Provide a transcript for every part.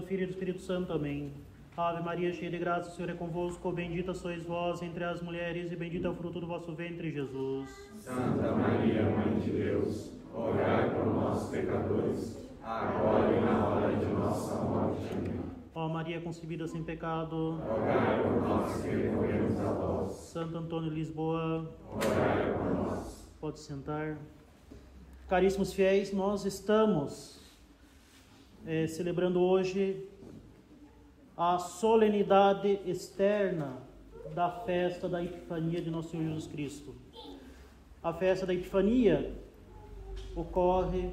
do Filho e do Espírito Santo. Amém. Ave Maria, cheia de graça, o Senhor é convosco. Bendita sois vós entre as mulheres, e bendito é o fruto do vosso ventre, Jesus. Santa Maria, Mãe de Deus, rogai por nós, pecadores, agora e na hora de nossa morte. Amém. Ó Maria concebida sem pecado, Rogai por nós que recorremos a vós. Santo Antônio de Lisboa, Rogai por nós. pode sentar. Caríssimos fiéis, nós estamos eh, celebrando hoje a solenidade externa da festa da Epifania de Nosso Senhor Jesus Cristo. A festa da Epifania ocorre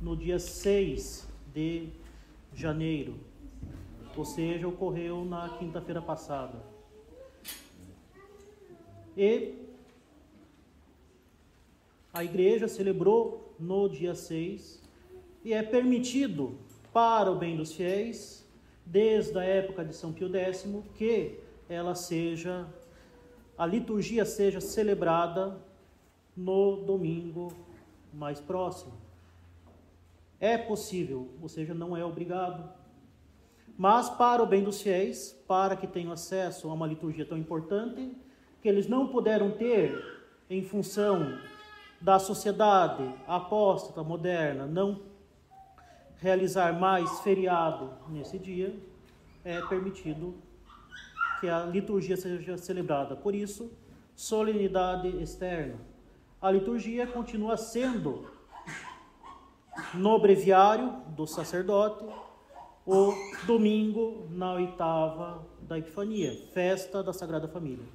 no dia 6 de janeiro, ou seja, ocorreu na quinta-feira passada. E a igreja celebrou no dia 6 e é permitido para o bem dos fiéis, desde a época de São Pio X, que ela seja, a liturgia seja celebrada no domingo mais próximo. É possível, ou seja, não é obrigado. Mas para o bem dos fiéis, para que tenham acesso a uma liturgia tão importante, que eles não puderam ter em função da sociedade apóstata moderna, não realizar mais feriado nesse dia, é permitido que a liturgia seja celebrada. Por isso, solenidade externa. A liturgia continua sendo no breviário do sacerdote o domingo na oitava da Epifania, festa da Sagrada Família.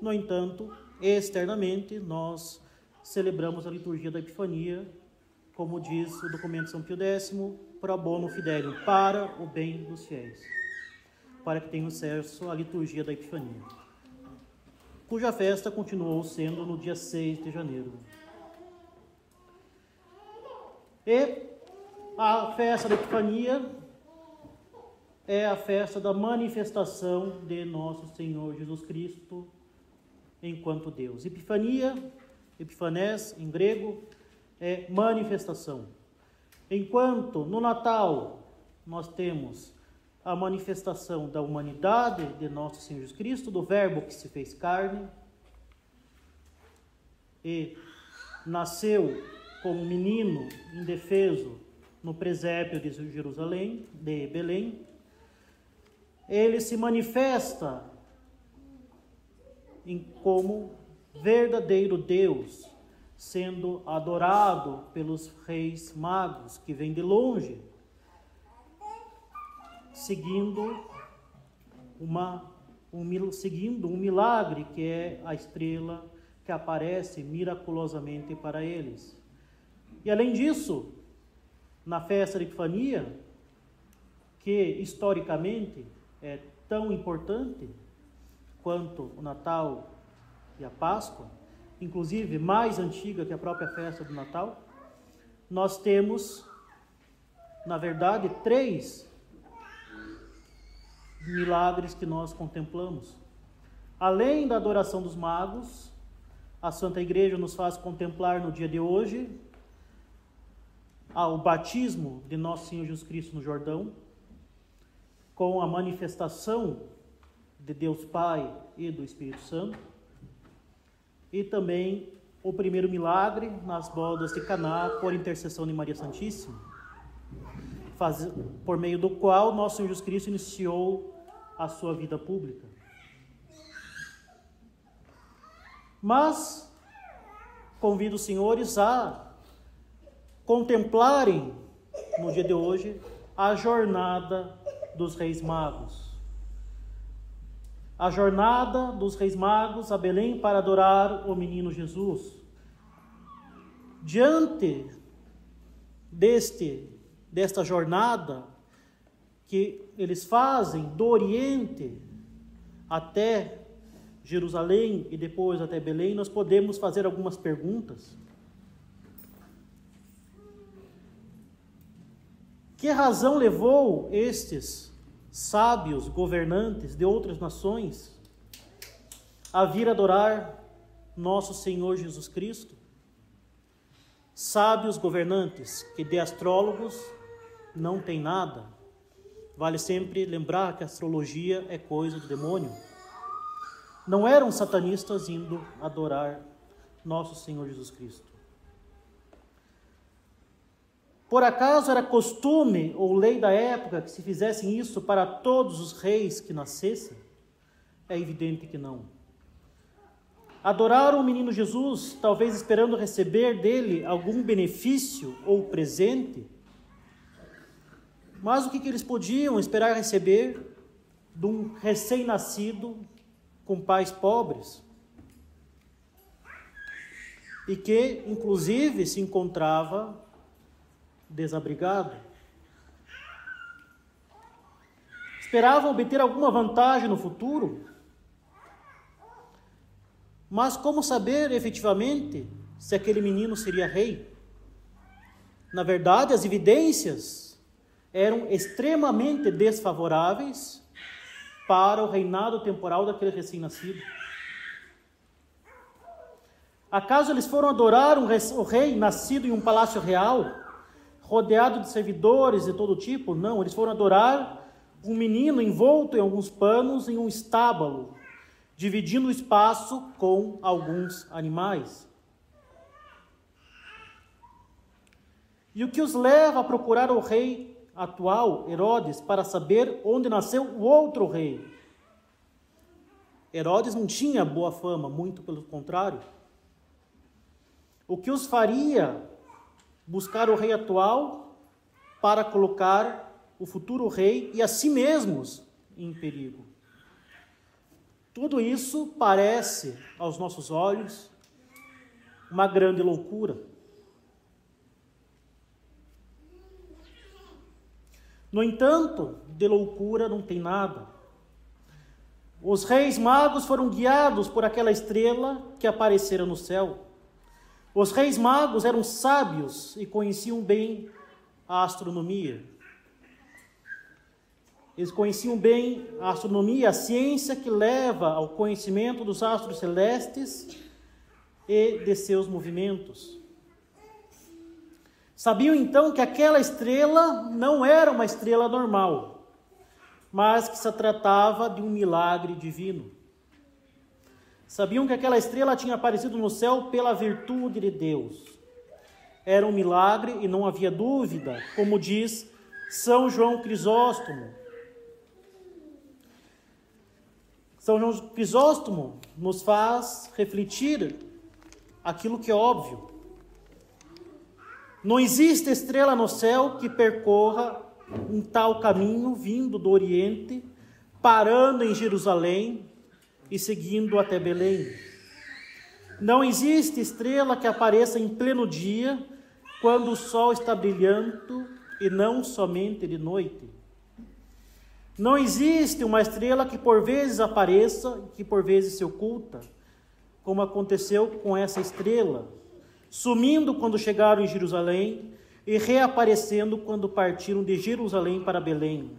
No entanto, externamente, nós celebramos a liturgia da Epifania, como diz o documento São Pio X, pro bono fidelium, para o bem dos fiéis, para que tenham acesso à liturgia da Epifania, cuja festa continuou sendo no dia 6 de janeiro. E a festa da Epifania é a festa da manifestação de nosso Senhor Jesus Cristo enquanto Deus. Epifania, epifanés em grego, é manifestação. Enquanto no Natal nós temos a manifestação da humanidade de nosso Senhor Jesus Cristo, do Verbo que se fez carne e nasceu como menino indefeso no presépio de Jerusalém, de Belém, ele se manifesta em como verdadeiro Deus, sendo adorado pelos reis magos que vêm de longe, seguindo uma um, seguindo um milagre que é a estrela que aparece miraculosamente para eles. E além disso, na festa de Epifania, que historicamente é tão importante quanto o Natal e a Páscoa, inclusive mais antiga que a própria festa do Natal, nós temos, na verdade, três milagres que nós contemplamos. Além da adoração dos magos, a Santa Igreja nos faz contemplar no dia de hoje o batismo de Nosso Senhor Jesus Cristo no Jordão, com a manifestação de Deus Pai e do Espírito Santo, e também o primeiro milagre nas bodas de Caná por intercessão de Maria Santíssima, faz, por meio do qual nosso Senhor Jesus Cristo iniciou a sua vida pública. Mas convido os senhores a contemplarem no dia de hoje a jornada dos Reis Magos. A jornada dos Reis Magos a Belém para adorar o menino Jesus. Diante deste desta jornada que eles fazem do Oriente até Jerusalém e depois até Belém, nós podemos fazer algumas perguntas. Que razão levou estes sábios governantes de outras nações a vir adorar nosso Senhor Jesus Cristo? Sábios governantes que de astrólogos não tem nada, Vale sempre lembrar que a astrologia é coisa do demônio. Não eram satanistas indo adorar nosso Senhor Jesus Cristo. Por acaso era costume ou lei da época que se fizessem isso para todos os reis que nascessem? É evidente que não. Adoraram o menino Jesus, talvez esperando receber dele algum benefício ou presente. Mas o que, que eles podiam esperar receber de um recém-nascido com pais pobres? E que, inclusive, se encontrava desabrigado. Esperavam obter alguma vantagem no futuro, mas como saber efetivamente se aquele menino seria rei? Na verdade, as evidências eram extremamente desfavoráveis para o reinado temporal daquele recém-nascido. Acaso eles foram adorar um rei nascido em um palácio real? Rodeado de servidores de todo tipo. Não, eles foram adorar um menino envolto em alguns panos em um estábulo, dividindo o espaço com alguns animais. E o que os leva a procurar o rei atual, Herodes, para saber onde nasceu o outro rei? Herodes não tinha boa fama, muito pelo contrário. O que os faria buscar o rei atual para colocar o futuro rei e a si mesmos em perigo. Tudo isso parece, aos nossos olhos, uma grande loucura. No entanto, de loucura não tem nada. Os reis magos foram guiados por aquela estrela que aparecera no céu. Os reis magos eram sábios e conheciam bem a astronomia. Eles conheciam bem a astronomia, a ciência que leva ao conhecimento dos astros celestes e de seus movimentos. Sabiam então que aquela estrela não era uma estrela normal, mas que se tratava de um milagre divino. Sabiam que aquela estrela tinha aparecido no céu pela virtude de Deus. Era um milagre e não havia dúvida, como diz São João Crisóstomo. São João Crisóstomo nos faz refletir aquilo que é óbvio. Não existe estrela no céu que percorra um tal caminho vindo do Oriente, parando em Jerusalém, e seguindo até Belém. Não existe estrela que apareça em pleno dia, quando o sol está brilhando e não somente de noite. Não existe uma estrela que por vezes apareça e que por vezes se oculta, como aconteceu com essa estrela, sumindo quando chegaram em Jerusalém e reaparecendo quando partiram de Jerusalém para Belém.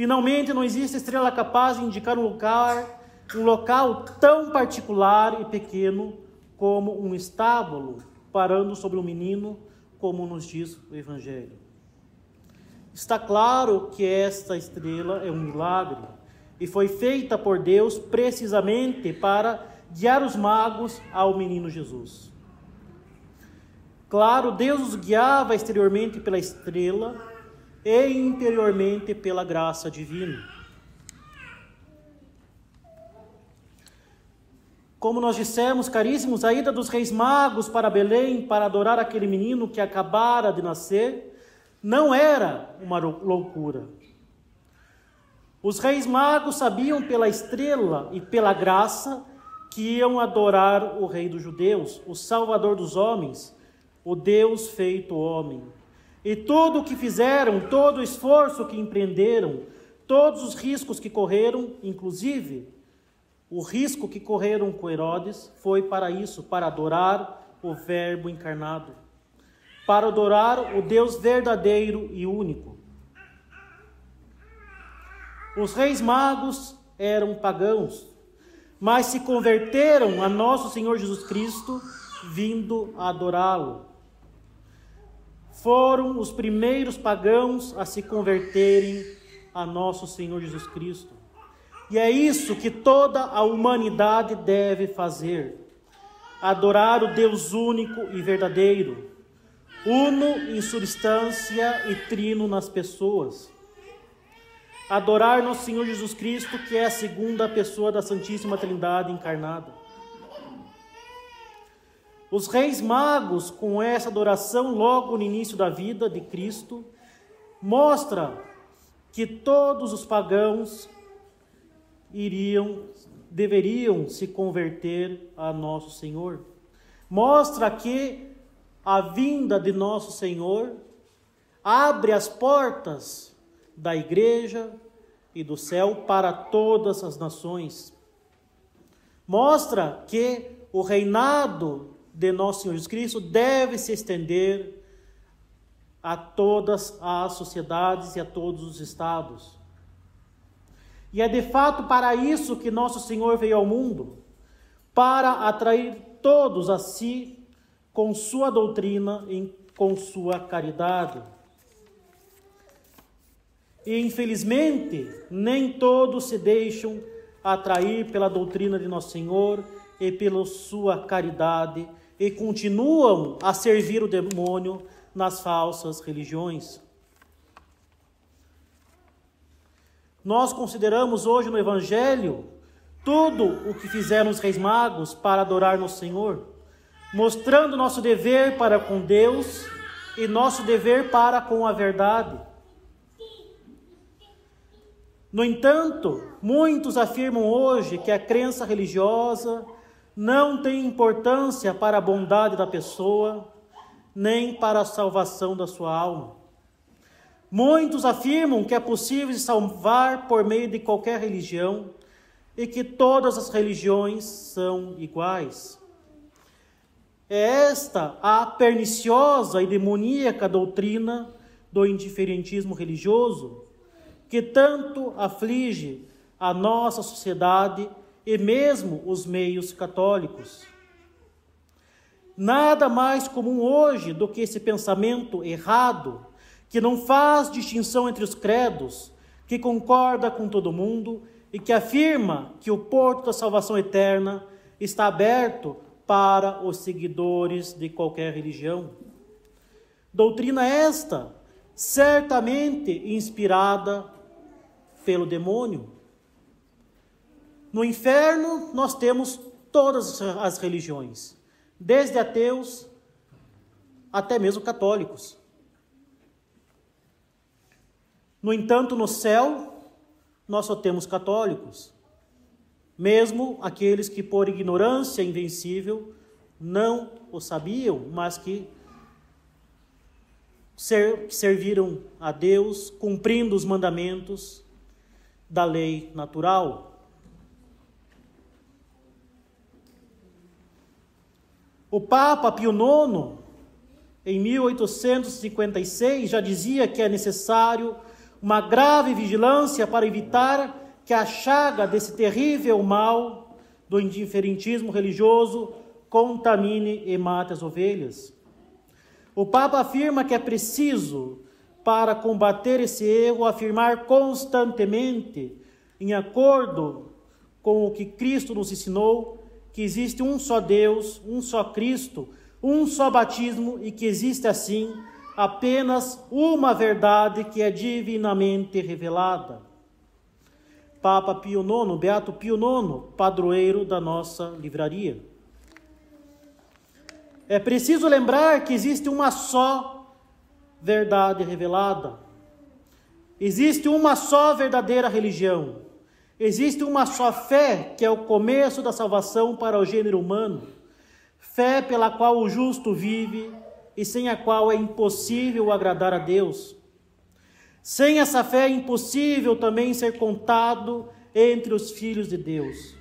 Finalmente, não existe estrela capaz de indicar um lugar, um local tão particular e pequeno como um estábulo, parando sobre um menino, como nos diz o Evangelho. Está claro que esta estrela é um milagre e foi feita por Deus precisamente para guiar os magos ao menino Jesus. Claro, Deus os guiava exteriormente pela estrela, e interiormente pela graça divina. Como nós dissemos, caríssimos, a ida dos reis magos para Belém para adorar aquele menino que acabara de nascer não era uma loucura. Os reis magos sabiam pela estrela e pela graça que iam adorar o Rei dos Judeus, o Salvador dos homens, o Deus feito homem. E tudo o que fizeram, todo o esforço que empreenderam, todos os riscos que correram, inclusive o risco que correram com Herodes, foi para isso, para adorar o Verbo encarnado, para adorar o Deus verdadeiro e único. Os reis magos eram pagãos, mas se converteram a nosso Senhor Jesus Cristo, vindo adorá-lo foram os primeiros pagãos a se converterem a nosso Senhor Jesus Cristo. E é isso que toda a humanidade deve fazer: adorar o Deus único e verdadeiro, uno em substância e trino nas pessoas. Adorar nosso Senhor Jesus Cristo, que é a segunda pessoa da Santíssima Trindade encarnada. Os reis magos, com essa adoração logo no início da vida de Cristo, mostra que todos os pagãos iriam deveriam se converter a nosso Senhor. Mostra que a vinda de nosso Senhor abre as portas da igreja e do céu para todas as nações. Mostra que o reinado de nosso Senhor Jesus Cristo deve se estender a todas as sociedades e a todos os estados. E é de fato para isso que nosso Senhor veio ao mundo para atrair todos a si com sua doutrina e com sua caridade. E infelizmente, nem todos se deixam atrair pela doutrina de nosso Senhor e pela sua caridade e continuam a servir o demônio nas falsas religiões. Nós consideramos hoje no Evangelho tudo o que fizeram os reis magos para adorar nosso Senhor, mostrando nosso dever para com Deus e nosso dever para com a verdade. No entanto, muitos afirmam hoje que a crença religiosa não tem importância para a bondade da pessoa, nem para a salvação da sua alma. Muitos afirmam que é possível se salvar por meio de qualquer religião e que todas as religiões são iguais. É esta a perniciosa e demoníaca doutrina do indiferentismo religioso que tanto aflige a nossa sociedade e mesmo os meios católicos. Nada mais comum hoje do que esse pensamento errado que não faz distinção entre os credos, que concorda com todo mundo e que afirma que o porto da salvação eterna está aberto para os seguidores de qualquer religião. Doutrina esta, certamente inspirada pelo demônio. No inferno, nós temos todas as religiões, desde ateus até mesmo católicos. No entanto, no céu, nós só temos católicos, mesmo aqueles que, por ignorância invencível, não o sabiam, mas que serviram a Deus cumprindo os mandamentos da lei natural. O Papa Pio IX, em 1856, já dizia que é necessário uma grave vigilância para evitar que a chaga desse terrível mal do indiferentismo religioso contamine e mate as ovelhas. O Papa afirma que é preciso, para combater esse erro, afirmar constantemente, em acordo com o que Cristo nos ensinou, que existe um só Deus, um só Cristo, um só batismo e que existe assim apenas uma verdade que é divinamente revelada. Papa Pio IX, Beato Pio IX, padroeiro da nossa livraria. É preciso lembrar que existe uma só verdade revelada. Existe uma só verdadeira religião. Existe uma só fé, que é o começo da salvação para o gênero humano. Fé pela qual o justo vive e sem a qual é impossível agradar a Deus. Sem essa fé é impossível também ser contado entre os filhos de Deus.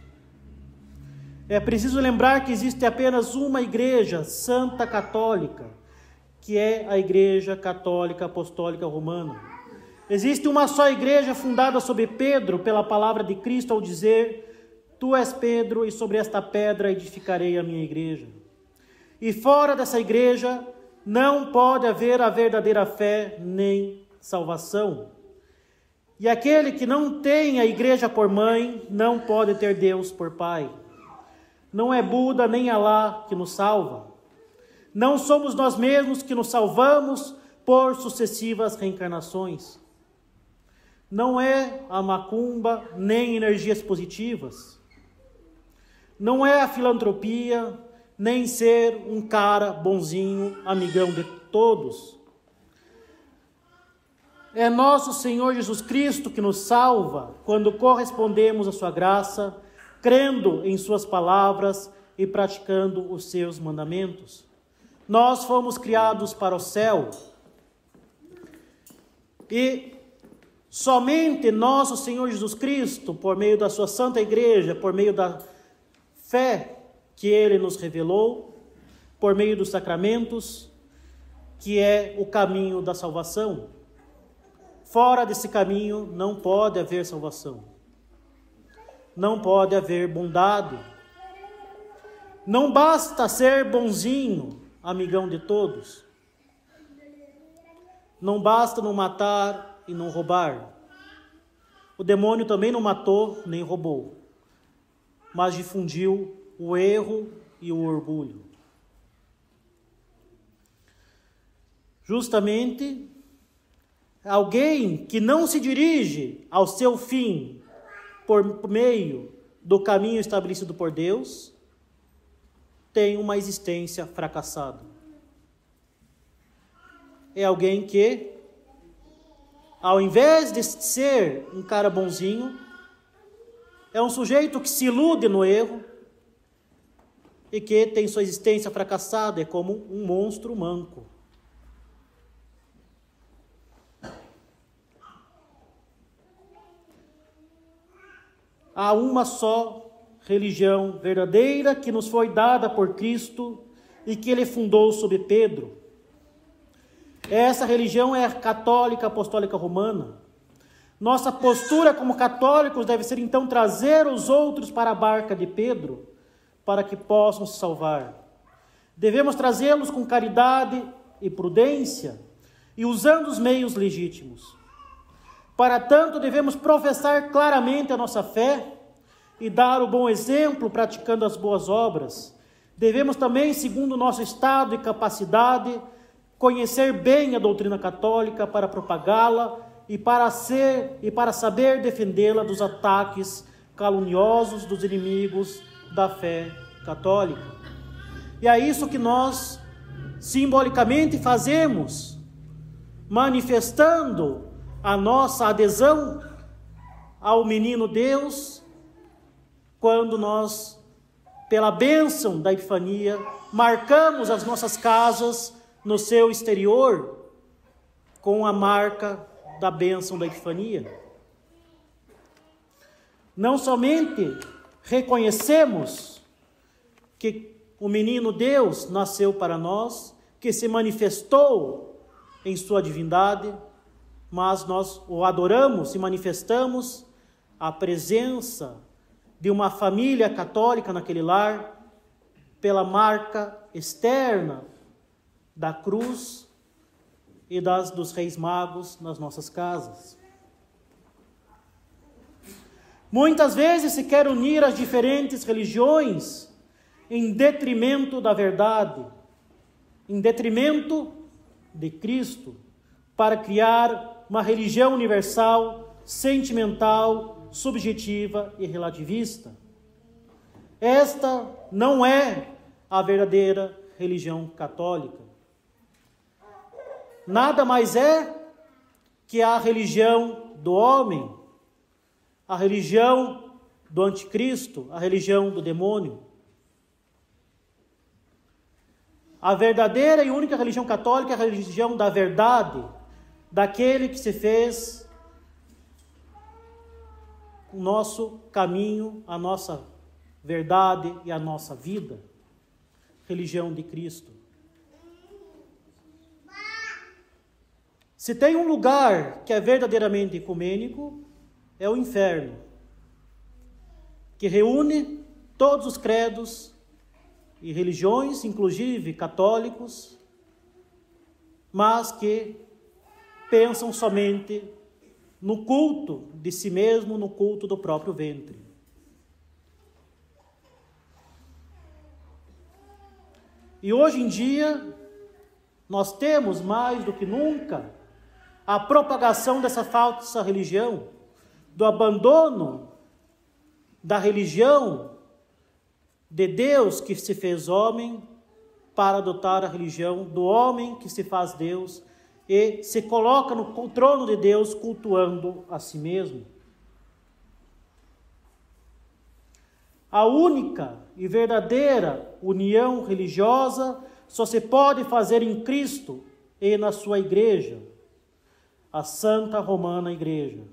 É preciso lembrar que existe apenas uma igreja santa católica, que é a Igreja Católica Apostólica Romana. Existe uma só igreja fundada sobre Pedro pela palavra de Cristo ao dizer: Tu és Pedro, e sobre esta pedra edificarei a minha igreja. E fora dessa igreja não pode haver a verdadeira fé nem salvação. E aquele que não tem a igreja por mãe, não pode ter Deus por pai. Não é Buda nem Alá que nos salva. Não somos nós mesmos que nos salvamos por sucessivas reencarnações. Não é a macumba nem energias positivas. Não é a filantropia, nem ser um cara bonzinho, amigão de todos. É nosso Senhor Jesus Cristo que nos salva quando correspondemos à Sua graça, crendo em Suas palavras e praticando os Seus mandamentos. Nós fomos criados para o céu e somente nosso Senhor Jesus Cristo, por meio da Sua Santa Igreja, por meio da fé que ele nos revelou por meio dos sacramentos, que é o caminho da salvação. Fora desse caminho não pode haver salvação. Não pode haver bondade. Não basta ser bonzinho, amigão de todos. Não basta não matar e não roubar. O demônio também não matou nem roubou mas difundiu o erro e o orgulho. Justamente, alguém que não se dirige ao seu fim por meio do caminho estabelecido por Deus, tem uma existência fracassada. É alguém que, ao invés de ser um cara bonzinho, é um sujeito que se ilude no erro e que tem sua existência fracassada, é como um monstro manco. Há uma só religião verdadeira que nos foi dada por Cristo e que ele fundou sob Pedro. Essa religião é católica apostólica romana. Nossa postura como católicos deve ser então trazer os outros para a barca de Pedro, para que possam se salvar. Devemos trazê-los com caridade e prudência e usando os meios legítimos. Para tanto, devemos professar claramente a nossa fé e dar o bom exemplo praticando as boas obras. Devemos também, segundo o nosso estado e capacidade, conhecer bem a doutrina católica para propagá-la e para ser e para saber defendê-la dos ataques caluniosos dos inimigos da fé católica. E é isso que nós simbolicamente fazemos, manifestando a nossa adesão ao menino Deus, quando nós, pela bênção da Epifania, marcamos as nossas casas no seu exterior com a marca da bênção da Epifania. Não somente reconhecemos que o menino Deus nasceu para nós, que se manifestou em sua divindade, mas nós o adoramos e manifestamos a presença de uma família católica naquele lar pela marca externa da cruz e das dos reis magos nas nossas casas. Muitas vezes se quer unir as diferentes religiões em detrimento da verdade, em detrimento de Cristo, para criar uma religião universal, sentimental, subjetiva e relativista. Esta não é a verdadeira religião católica nada mais é que a religião do homem, a religião do anticristo, a religião do demônio. A verdadeira e única religião católica é a religião da verdade, daquele que se fez o nosso caminho, a nossa verdade e a nossa vida. Religião de Cristo. Se tem um lugar que é verdadeiramente ecumênico, é o inferno, que reúne todos os credos e religiões, inclusive católicos, mas que pensam somente no culto de si mesmo, no culto do próprio ventre. E hoje em dia, nós temos mais do que nunca a propagação dessa falsa religião, do abandono da religião de Deus que se fez homem para adotar a religião do homem que se faz Deus e se coloca no trono de Deus cultuando a si mesmo. A única e verdadeira união religiosa só se pode fazer em Cristo e na sua igreja, a Santa Romana Igreja.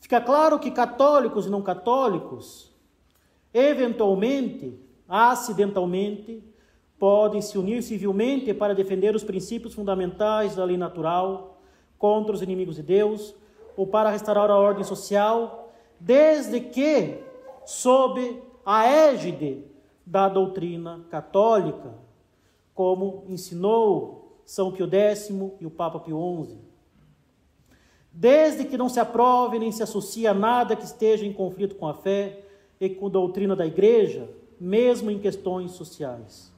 Fica claro que católicos e não católicos, eventualmente, acidentalmente, podem se unir civilmente para defender os princípios fundamentais da lei natural contra os inimigos de Deus ou para restaurar a ordem social, desde que sob a égide da doutrina católica, como ensinou São Pio X e o Papa Pio XI desde que não se aprove nem se associe a nada que esteja em conflito com a fé e com a doutrina da igreja, mesmo em questões sociais.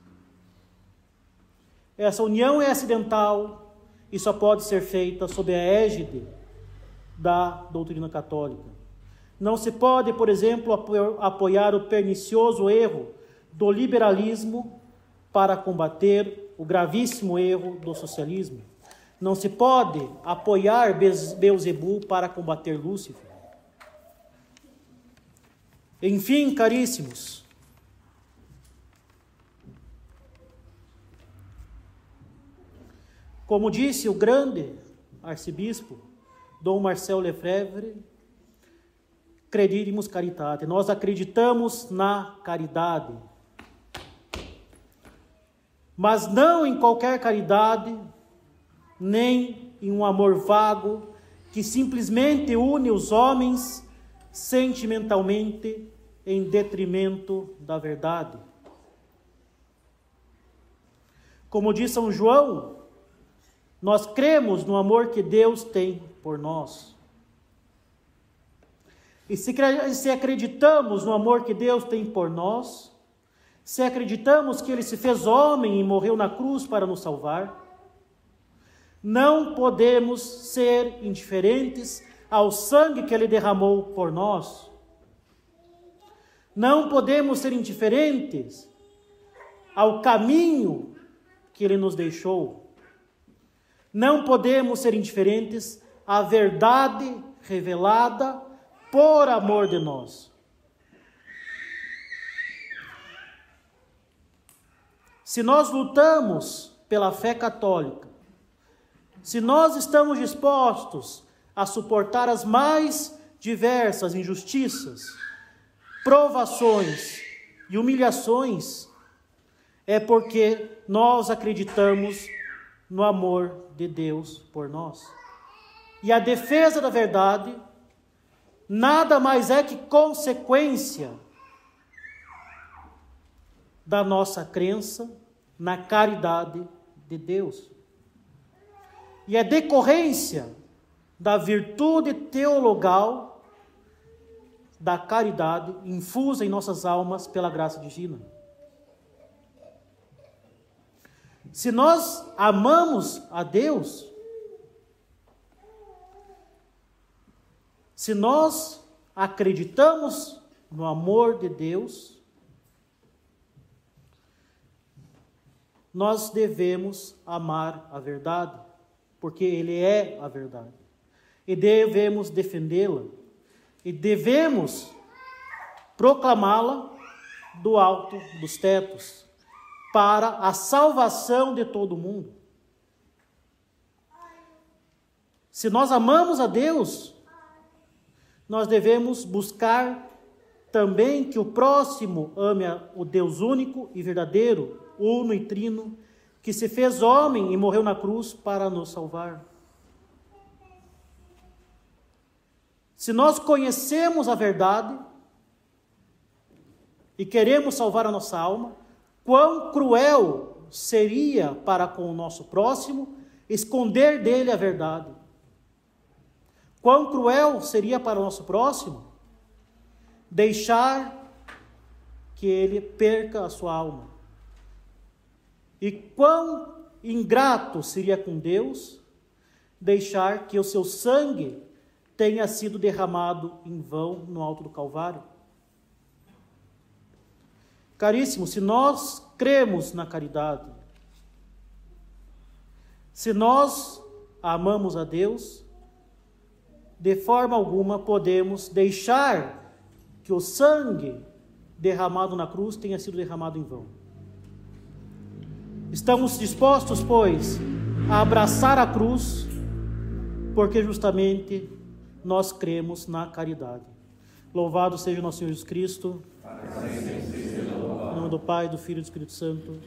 Essa união é acidental e só pode ser feita sob a égide da doutrina católica. Não se pode, por exemplo, apoiar o pernicioso erro do liberalismo para combater o gravíssimo erro do socialismo. Não se pode apoiar Beuzebu para combater Lúcifer. Enfim, caríssimos, como disse o grande arcebispo Dom Marcel Lefebvre, credimus caritate. Nós acreditamos na caridade. Mas não em qualquer caridade nem em um amor vago que simplesmente une os homens sentimentalmente em detrimento da verdade. Como diz São João, nós cremos no amor que Deus tem por nós. E se acreditamos no amor que Deus tem por nós, se acreditamos que Ele se fez homem e morreu na cruz para nos salvar, não podemos ser indiferentes ao sangue que ele derramou por nós. Não podemos ser indiferentes ao caminho que ele nos deixou. Não podemos ser indiferentes à verdade revelada por amor de nós. Se nós lutamos pela fé católica, se nós estamos dispostos a suportar as mais diversas injustiças, provações e humilhações, é porque nós acreditamos no amor de Deus por nós. E a defesa da verdade nada mais é que consequência da nossa crença na caridade de Deus e é decorrência da virtude teologal da caridade infusa em nossas almas pela graça divina. Se nós amamos a Deus, se nós acreditamos no amor de Deus, nós devemos amar a verdade porque Ele é a verdade. E devemos defendê-la. E devemos proclamá-la do alto dos tetos, para a salvação de todo mundo. Se nós amamos a Deus, nós devemos buscar também que o próximo ame o Deus único e verdadeiro, uno e trino, que se fez homem e morreu na cruz para nos salvar. Se nós conhecemos a verdade, e queremos salvar a nossa alma, quão cruel seria para com o nosso próximo esconder dele a verdade. Quão cruel seria para o nosso próximo deixar que ele perca a sua alma. E quão ingrato seria com Deus deixar que o seu sangue tenha sido derramado em vão no alto do Calvário. Caríssimo, se nós cremos na caridade, se nós amamos a Deus, de forma alguma podemos deixar que o sangue derramado na cruz tenha sido derramado em vão. Estamos dispostos, pois, a abraçar a cruz, porque justamente nós cremos na caridade. Louvado seja o nosso Senhor Jesus Cristo. Em nome do Pai, do Filho e do Espírito Santo.